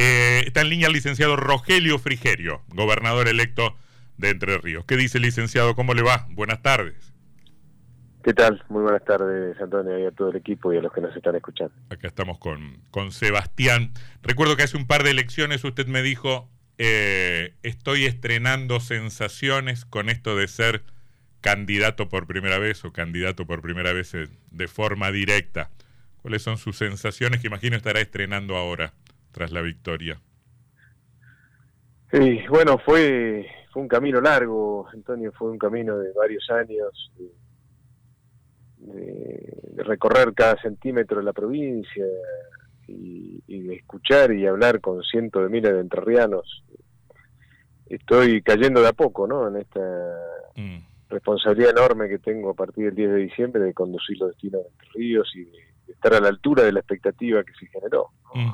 Eh, está en línea el licenciado Rogelio Frigerio, gobernador electo de Entre Ríos. ¿Qué dice, licenciado? ¿Cómo le va? Buenas tardes. ¿Qué tal? Muy buenas tardes, Antonio, y a todo el equipo y a los que nos están escuchando. Acá estamos con, con Sebastián. Recuerdo que hace un par de elecciones usted me dijo, eh, estoy estrenando sensaciones con esto de ser candidato por primera vez o candidato por primera vez de forma directa. ¿Cuáles son sus sensaciones que imagino estará estrenando ahora tras la victoria? Sí, bueno, fue, fue un camino largo, Antonio, fue un camino de varios años de, recorrer cada centímetro de la provincia y, de escuchar y hablar con cientos de miles de entrerrianos. Estoy cayendo de a poco, ¿no? En esta mm. responsabilidad enorme que tengo a partir del 10 de diciembre de conducir los destinos de Entre Ríos y de, estar a la altura de la expectativa que se generó.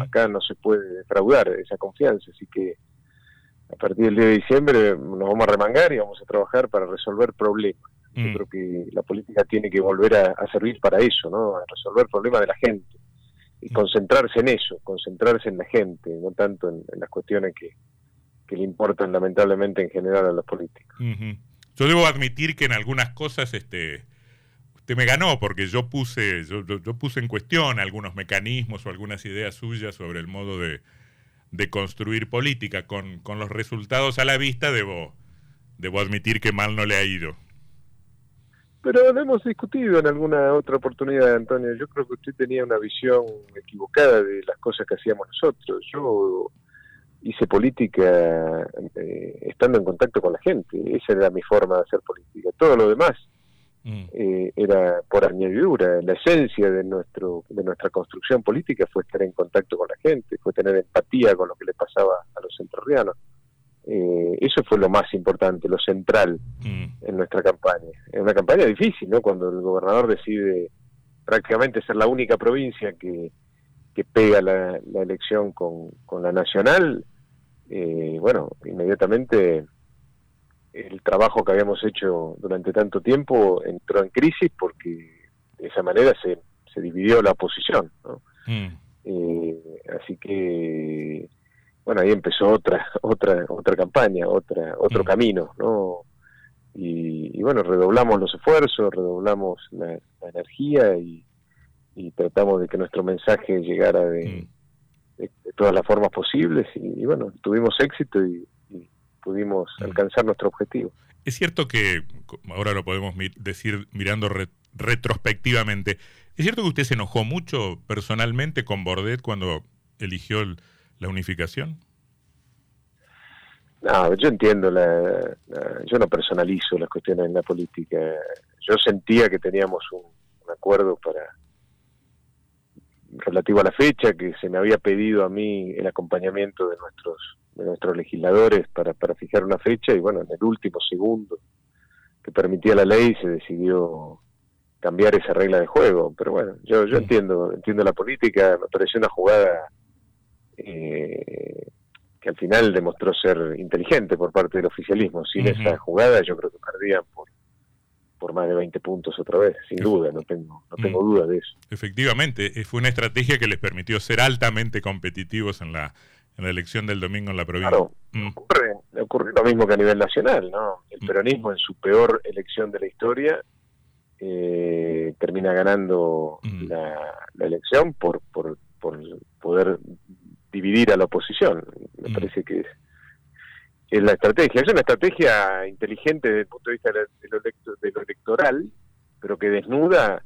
Acá no se puede defraudar esa confianza, así que a partir del 10 de diciembre nos vamos a remangar y vamos a trabajar para resolver problemas. Yo mm. creo que la política tiene que volver a, servir para eso, ¿no? A resolver problemas de la gente y mm. concentrarse en eso, concentrarse en la gente, no tanto en, las cuestiones que, le importan lamentablemente en general a los políticos. Yo debo admitir que en algunas cosas este me ganó porque yo puse yo, puse en cuestión algunos mecanismos o algunas ideas suyas sobre el modo de, de construir política con, con los resultados a la vista debo debo admitir que mal no le ha ido. Pero lo hemos discutido en alguna otra oportunidad, Antonio. Yo creo que usted tenía una visión equivocada de las cosas que hacíamos nosotros. Yo hice política eh, estando en contacto con la gente. Esa era mi forma de hacer política. Todo lo demás mm. eh, era por añadidura. La esencia de nuestro de nuestra construcción política fue estar en contacto con la gente, fue tener empatía con lo que le pasaba a los entrerrianos. Eh, eso fue lo más importante, lo central mm. en nuestra campaña. Es una campaña difícil, ¿no? Cuando el gobernador decide prácticamente ser la única provincia que, que pega la, elección con, con, la nacional, eh, bueno, inmediatamente el trabajo que habíamos hecho durante tanto tiempo entró en crisis porque de esa manera se, se dividió la oposición, ¿no? Mm. Eh, así que bueno, ahí empezó otra, otra, otra campaña, otra, otro mm. camino, ¿no? Y, bueno, redoblamos los esfuerzos, redoblamos la, energía y, tratamos de que nuestro mensaje llegara de, mm. todas las formas posibles y, bueno, tuvimos éxito y, pudimos alcanzar nuestro objetivo. Es cierto que, ahora lo podemos decir mirando retrospectivamente, ¿es cierto que usted se enojó mucho personalmente con Bordet cuando eligió el la unificación? No, yo entiendo, la, yo no personalizo las cuestiones en la política. Yo sentía que teníamos un, acuerdo para relativo a la fecha, que se me había pedido a mí el acompañamiento de nuestros de nuestros legisladores para, para fijar una fecha y bueno, en el último segundo que permitía la ley se decidió cambiar esa regla de juego. Pero bueno, yo, yo entiendo, entiendo la política, me pareció una jugada eh, que al final demostró ser inteligente por parte del oficialismo. Sin esa jugada yo creo que perdían por, por más de 20 puntos otra vez, sin duda, no tengo, no tengo mm. duda de eso. Efectivamente, eh, fue una estrategia que les permitió ser altamente competitivos en la, en la elección del domingo en la provincia. Claro, mm. ocurre, lo mismo que a nivel nacional, ¿no? El mm. peronismo en su peor elección de la historia eh, termina ganando la, la, elección por, por, por poder dividir a la oposición. Me mm. parece que es, la estrategia. Es una estrategia inteligente desde el punto de vista de lo, electoral, pero que desnuda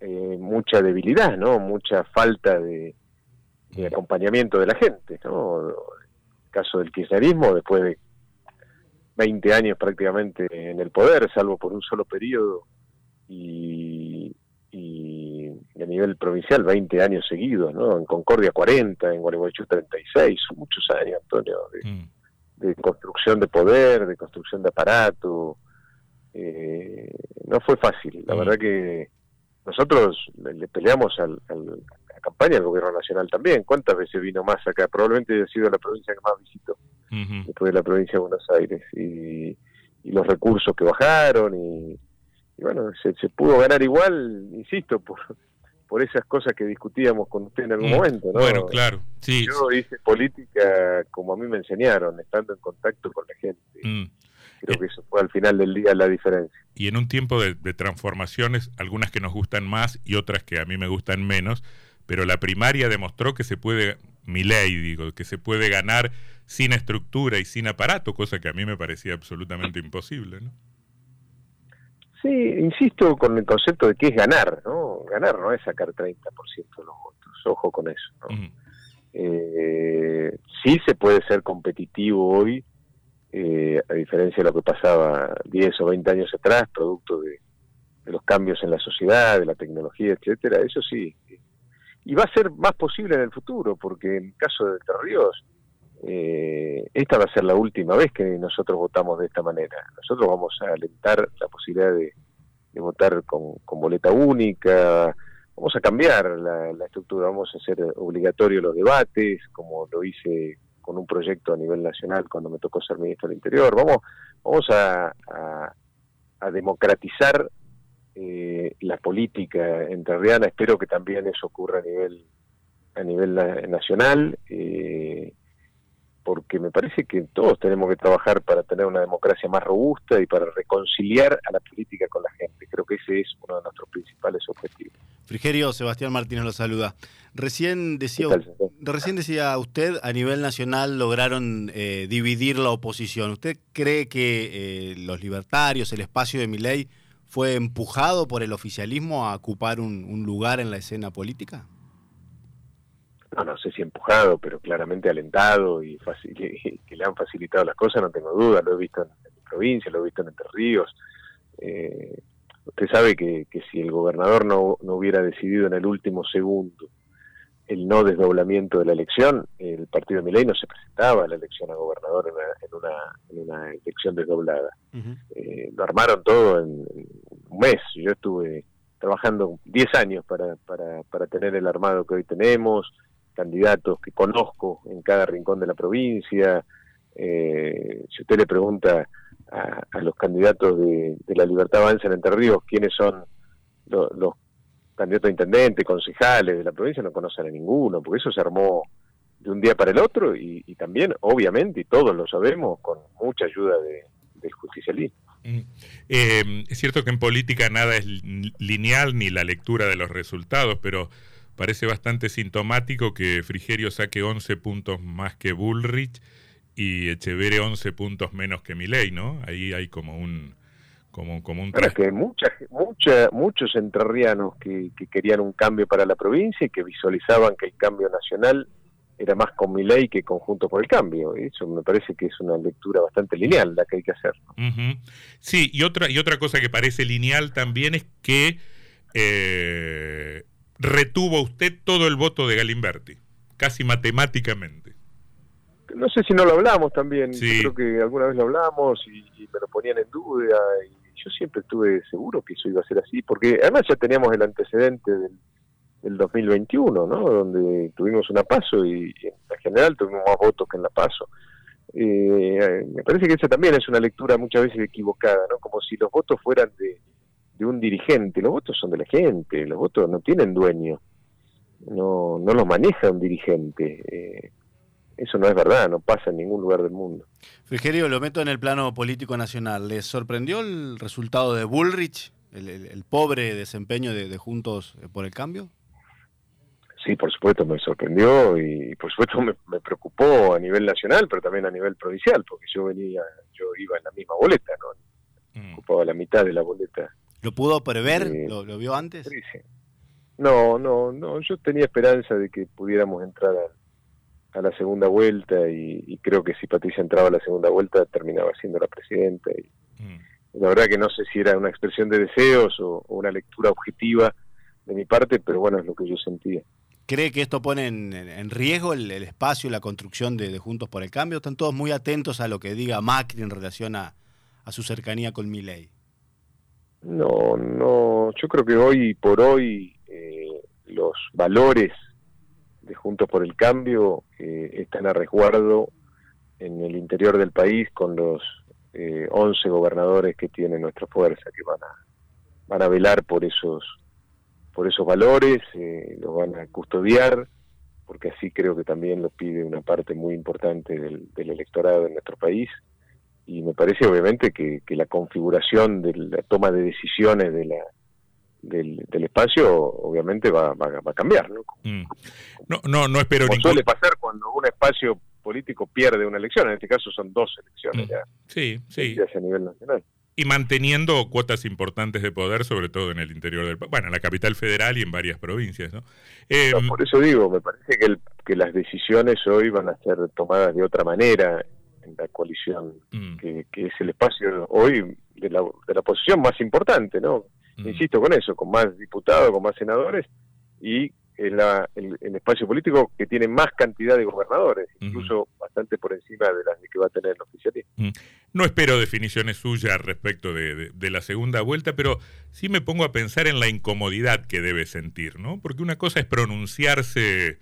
eh, mucha debilidad, ¿no? Mucha falta de, mm. acompañamiento de la gente, ¿no? El caso del kirchnerismo, después de 20 años prácticamente en el poder, salvo por un solo periodo, y, a nivel provincial 20 años seguidos, ¿no? En Concordia 40, en Gualeguaychú 36, son muchos años, Antonio, de, mm. construcción de poder, de construcción de aparato. Eh, no fue fácil, la mm. verdad que nosotros le, peleamos al, campaña del gobierno nacional también. ¿Cuántas veces vino más acá? Probablemente ha sido la provincia que más visitó, después de la provincia de Buenos Aires. Y, y los recursos que bajaron y y bueno, se, se pudo ganar igual, insisto, por, por esas cosas que discutíamos con usted en algún Mm, momento, ¿no? Bueno, claro, sí. Yo hice política como a mí me enseñaron, estando en contacto con la gente. Mm. Creo que eso fue al final del día la diferencia. Y en un tiempo de, de transformaciones, algunas que nos gustan más y otras que a mí me gustan menos, pero la primaria demostró que se puede, mi ley digo, que se puede ganar sin estructura y sin aparato, cosa que a mí me parecía absolutamente imposible, ¿no? Sí, insisto con el concepto de que es ganar, ¿no? Ganar no es sacar 30% de los votos, ojo con eso, ¿no? Eh, sí se puede ser competitivo hoy, eh, a diferencia de lo que pasaba 10 o 20 años atrás, producto de, de los cambios en la sociedad, de la tecnología, etcétera, eso sí. Y va a ser más posible en el futuro, porque en el caso de Entre Ríos, eh, esta va a ser la última vez que nosotros votamos de esta manera. Nosotros vamos a alentar la posibilidad de, votar con, con boleta única, vamos a cambiar la, estructura, vamos a hacer obligatorio los debates, como lo hice con un proyecto a nivel nacional cuando me tocó ser ministro del Interior. Vamos, vamos a democratizar eh, la política entrerriana. Espero que también eso ocurra a nivel a nivel na- nacional, eh, porque me parece que todos tenemos que trabajar para tener una democracia más robusta y para reconciliar a la política con la gente. Creo que ese es uno de nuestros principales objetivos. Frigerio, Sebastián Martínez lo saluda. Recién decía, recién decía usted, a nivel nacional lograron eh, dividir la oposición. ¿Usted cree que eh, los libertarios, el espacio de Miley, fue empujado por el oficialismo a ocupar un, lugar en la escena política? no, no sé si empujado, pero claramente alentado y fácil, que, que le han facilitado las cosas, no tengo duda, lo he visto en, en provincia, lo he visto en Entre Ríos. Eh, usted sabe que, si el gobernador no hubiera decidido en el último segundo el no desdoblamiento de la elección, el partido de Milei no se presentaba a la elección a gobernador en una, en una, en una elección desdoblada. Eh, lo armaron todo en, un mes. Yo estuve trabajando 10 años para, para, para tener el armado que hoy tenemos, candidatos que conozco en cada rincón de la provincia. Eh, si usted le pregunta a, a los candidatos de, de, la Libertad Avanza en Entre Ríos quiénes son lo, los candidatos a intendente, concejales de la provincia, no conocen a ninguno, porque eso se armó de un día para el otro y, y también, obviamente, y todos lo sabemos, con mucha ayuda de, del justicialismo. Eh, es cierto que en política nada es lineal ni la lectura de los resultados, pero parece bastante sintomático que Frigerio saque 11 puntos más que Bullrich y Echeverre 11 puntos menos que Milei, ¿no? Ahí hay como un como, como un Pero es que mucha, mucha, muchos entrerrianos que, que querían un cambio para la provincia y que visualizaban que el cambio nacional era más con Milei que conjunto por el cambio. Eso me parece que es una lectura bastante lineal la que hay que hacer. Uh -huh. Sí, y otra, y otra cosa que parece lineal también es que eh, retuvo usted todo el voto de Galimberti, casi matemáticamente. No sé si no lo hablamos también, sí. Yo creo que alguna vez lo hablamos y, y, me lo ponían en duda y yo siempre estuve seguro que eso iba a ser así, porque además ya teníamos el antecedente del, del 2021, ¿no? Donde tuvimos una paso y, en general tuvimos más votos que en la paso. Eh, me parece que esa también es una lectura muchas veces equivocada, ¿no? Como si los votos fueran de, de un dirigente, los votos son de la gente, los votos no tienen dueño, no, no los maneja un dirigente. Eh, eso no es verdad, no pasa en ningún lugar del mundo. Frigerio, lo meto en el plano político nacional. ¿Les sorprendió el resultado de Bullrich, el, el, el pobre desempeño de, de, Juntos por el Cambio? Sí, por supuesto me sorprendió y por supuesto me, me, preocupó a nivel nacional, pero también a nivel provincial, porque yo venía, yo iba en la misma boleta, ¿no? Mm. Ocupaba la mitad de la boleta. ¿Lo pudo prever? Eh, ¿Lo, ¿Lo, vio antes? Sí, sí. No, no, no, yo tenía esperanza de que pudiéramos entrar a, a la segunda vuelta y, y, creo que si Patricia entraba a la segunda vuelta terminaba siendo la presidenta. Y, mm. La verdad que no sé si era una expresión de deseos o, o, una lectura objetiva de mi parte, pero bueno, es lo que yo sentía. ¿Cree que esto pone en, en riesgo el, el, espacio y la construcción de, de, Juntos por el Cambio? ¿Están todos muy atentos a lo que diga Macri en relación a, a su cercanía con Milei? No, no, yo creo que hoy por hoy eh, los valores de Juntos por el Cambio eh, están a resguardo en el interior del país con los eh, 11 gobernadores que tiene nuestra fuerza, que van a, van a velar por esos por esos valores, eh, los van a custodiar, porque así creo que también lo pide una parte muy importante del, electorado en nuestro país. Y me parece obviamente que, la configuración de la toma de decisiones de la, del, espacio obviamente va, va, a cambiar. ¿no? Mm. no, no, no espero Como suele pasar cuando un espacio político pierde una elección, en este caso son dos elecciones mm. ya. Sí, sí. a nivel nacional y manteniendo cuotas importantes de poder, sobre todo en el interior del bueno, en la capital federal y en varias provincias, ¿no? Em, por eso digo, me parece que, que las decisiones hoy van a ser tomadas de otra manera en la coalición, mm. que, es el espacio hoy de la, de la posición más importante, ¿no? Mm. Insisto con eso, con más diputados, con más senadores y el, el, espacio político que tiene más cantidad de gobernadores, incluso bastante por encima de las que va a tener el oficialismo. No espero definiciones suyas respecto de, la segunda vuelta, pero sí me pongo a pensar en la incomodidad que debe sentir, ¿no? Porque una cosa es pronunciarse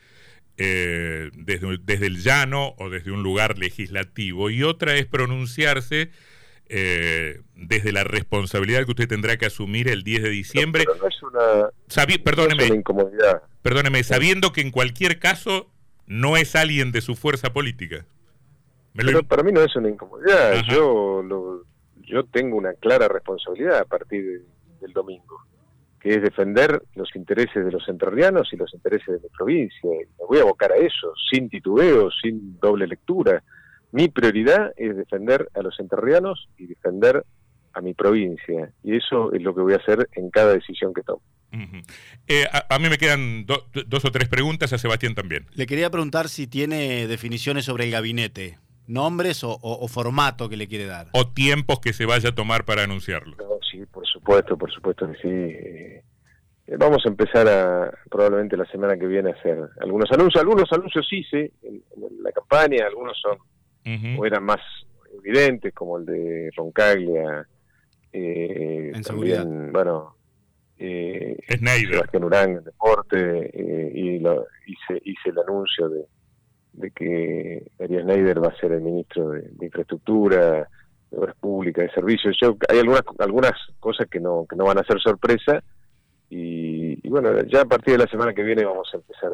eh, desde, desde el llano o desde un lugar legislativo y otra es pronunciarse eh, desde la responsabilidad que usted tendrá que asumir el 10 de diciembre. No, es una, perdóneme, incomodidad. Perdóneme, sabiendo que en cualquier caso no es alguien de su fuerza política. Pero para mí no es una incomodidad. Yo yo tengo una clara responsabilidad a partir del domingo, que es defender los intereses de los entrerrianos y los intereses de mi provincia. me voy a abocar a eso, sin titubeo, sin doble lectura mi prioridad es defender a los enterrianos y defender a mi provincia. Y eso es lo que voy a hacer en cada decisión que tomo. Eh, a, mí me quedan dos o tres preguntas, a Sebastián también. Le quería preguntar si tiene definiciones sobre el gabinete, nombres o, formato que le quiere dar. O tiempos que se vaya a tomar para anunciarlo. sí, por supuesto, por supuesto que sí. Eh, vamos a empezar a, probablemente la semana que viene a hacer algunos anuncios. Algunos anuncios hice en la campaña, algunos son o eran más evidentes, como el de Roncaglia, eh, también, bueno, eh, Sebastián Urán en deporte, eh, y lo, hice, hice el anuncio de, de que Arias Schneider va a ser el ministro de, Infraestructura, de Obras Públicas, de Servicios. Yo, hay algunas algunas cosas que no, que no van a ser sorpresa, y, bueno, ya a partir de la semana que viene vamos a empezar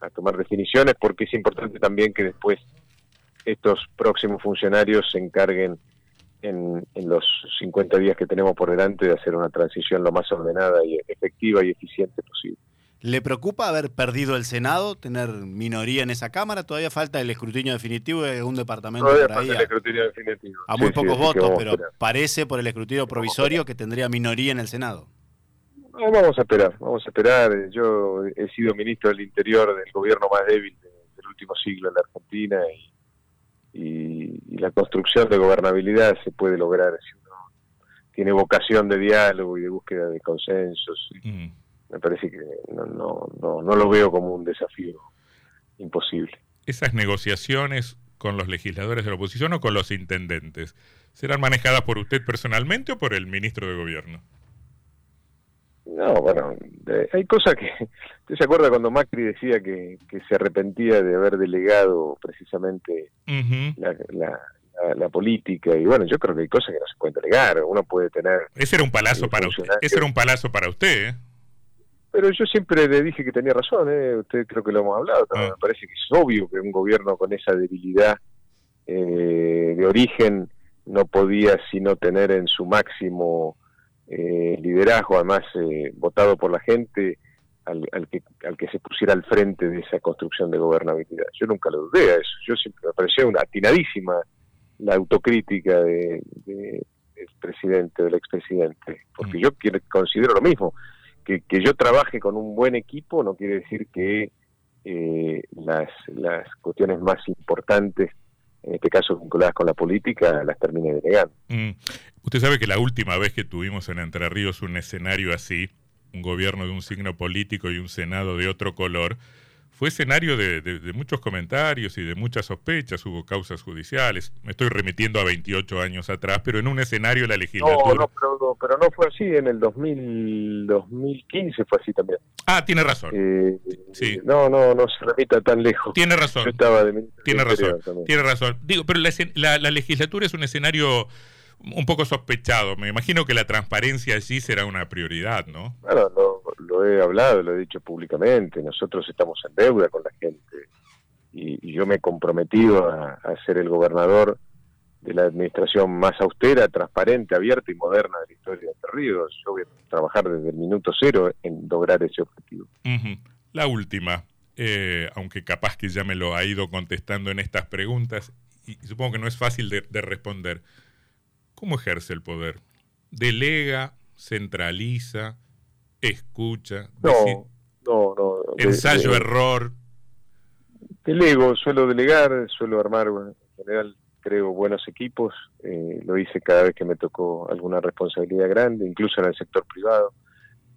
a tomar definiciones, porque es importante también que después estos próximos funcionarios se encarguen en, los 50 días que tenemos por delante de hacer una transición lo más ordenada y efectiva y eficiente posible. ¿Le preocupa haber perdido el Senado, tener minoría en esa Cámara? Todavía falta el escrutinio definitivo de un departamento Todavía falta el escrutinio definitivo. A muy pocos votos, pero parece por el escrutinio provisorio que tendría minoría en el Senado. vamos a esperar, vamos a esperar. Yo he sido ministro del Interior del gobierno más débil del último siglo en la Argentina y y, la construcción de gobernabilidad se puede lograr si uno tiene vocación de diálogo y de búsqueda de consensos. Mm. Me parece que no, no, no, no lo veo como un desafío imposible. Esas negociaciones con los legisladores de la oposición o con los intendentes, ¿serán manejadas por usted personalmente o por el ministro de Gobierno? No, bueno, hay cosas que... ¿Usted se acuerda cuando Macri decía que, se arrepentía de haber delegado precisamente la, política? Y bueno, yo creo que hay cosas que no se pueden delegar. Uno puede tener... Ese era un palazo para usted. Ese era un palazo para usted, ¿eh? Pero yo siempre le dije que tenía razón, ¿eh? Usted creo que lo hemos hablado. Ah. Me parece que es obvio que un gobierno con esa debilidad eh, de origen no podía sino tener en su máximo eh, liderazgo, además eh, votado por la gente, al, que, al que se pusiera al frente de esa construcción de gobernabilidad. Yo nunca lo dudé a eso. Yo siempre me parecía una atinadísima la autocrítica de, del presidente, del expresidente, porque mm. yo considero lo mismo. Que, que yo trabaje con un buen equipo no quiere decir que eh, las, las cuestiones más importantes en este caso vinculadas con la política, las termine delegando. Mm. Usted sabe que la última vez que tuvimos en Entre Ríos un escenario así, un gobierno de un signo político y un Senado de otro color, fue escenario de, muchos comentarios y de muchas sospechas, hubo causas judiciales. Me estoy remitiendo a 28 años atrás, pero en un escenario de la legislatura... No, no pero, no fue así, en el 2000, 2015 fue así también. Ah, tiene razón. Eh, sí. No, no, no se remita tan lejos. Tiene razón. estaba de Tiene razón, tiene razón. Digo, pero la, la legislatura es un escenario un poco sospechado. Me imagino que la transparencia allí será una prioridad, ¿no? Bueno, lo, lo he hablado, lo he dicho públicamente. Nosotros estamos en deuda con la gente y, yo me he comprometido a, ser el gobernador de la administración más austera, transparente, abierta y moderna de la historia de Entre Ríos. Yo voy a trabajar desde el minuto cero en lograr ese objetivo. La última, eh, aunque capaz que ya me lo ha ido contestando en estas preguntas, y supongo que no es fácil de, responder. ¿Cómo ejerce el poder? ¿Delega, centraliza, escucha? No, no, no. Ensayo, error. Delego, suelo delegar, suelo armar, en general creo buenos equipos, eh, lo hice cada vez que me tocó alguna responsabilidad grande, incluso en el sector privado,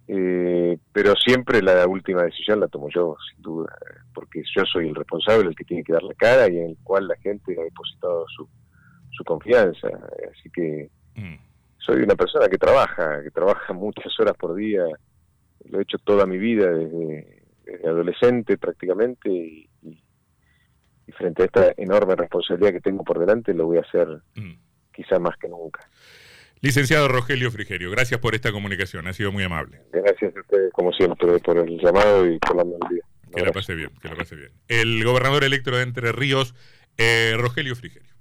eh, pero siempre la última decisión la tomo yo, sin duda, porque yo soy el responsable, el que tiene que dar la cara y en el cual la gente ha depositado su, su confianza, así que mm. soy una persona que trabaja, que trabaja muchas horas por día, lo he hecho toda mi vida desde, adolescente prácticamente y y frente a esta enorme responsabilidad que tengo por delante, lo voy a hacer mm. quizá más que nunca. Licenciado Rogelio Frigerio, gracias por esta comunicación, ha sido muy amable. Gracias a ustedes, como siempre, por el llamado y por la melodía. Que lo pase bien, que lo pase bien. El gobernador electo de Entre Ríos, eh, Rogelio Frigerio.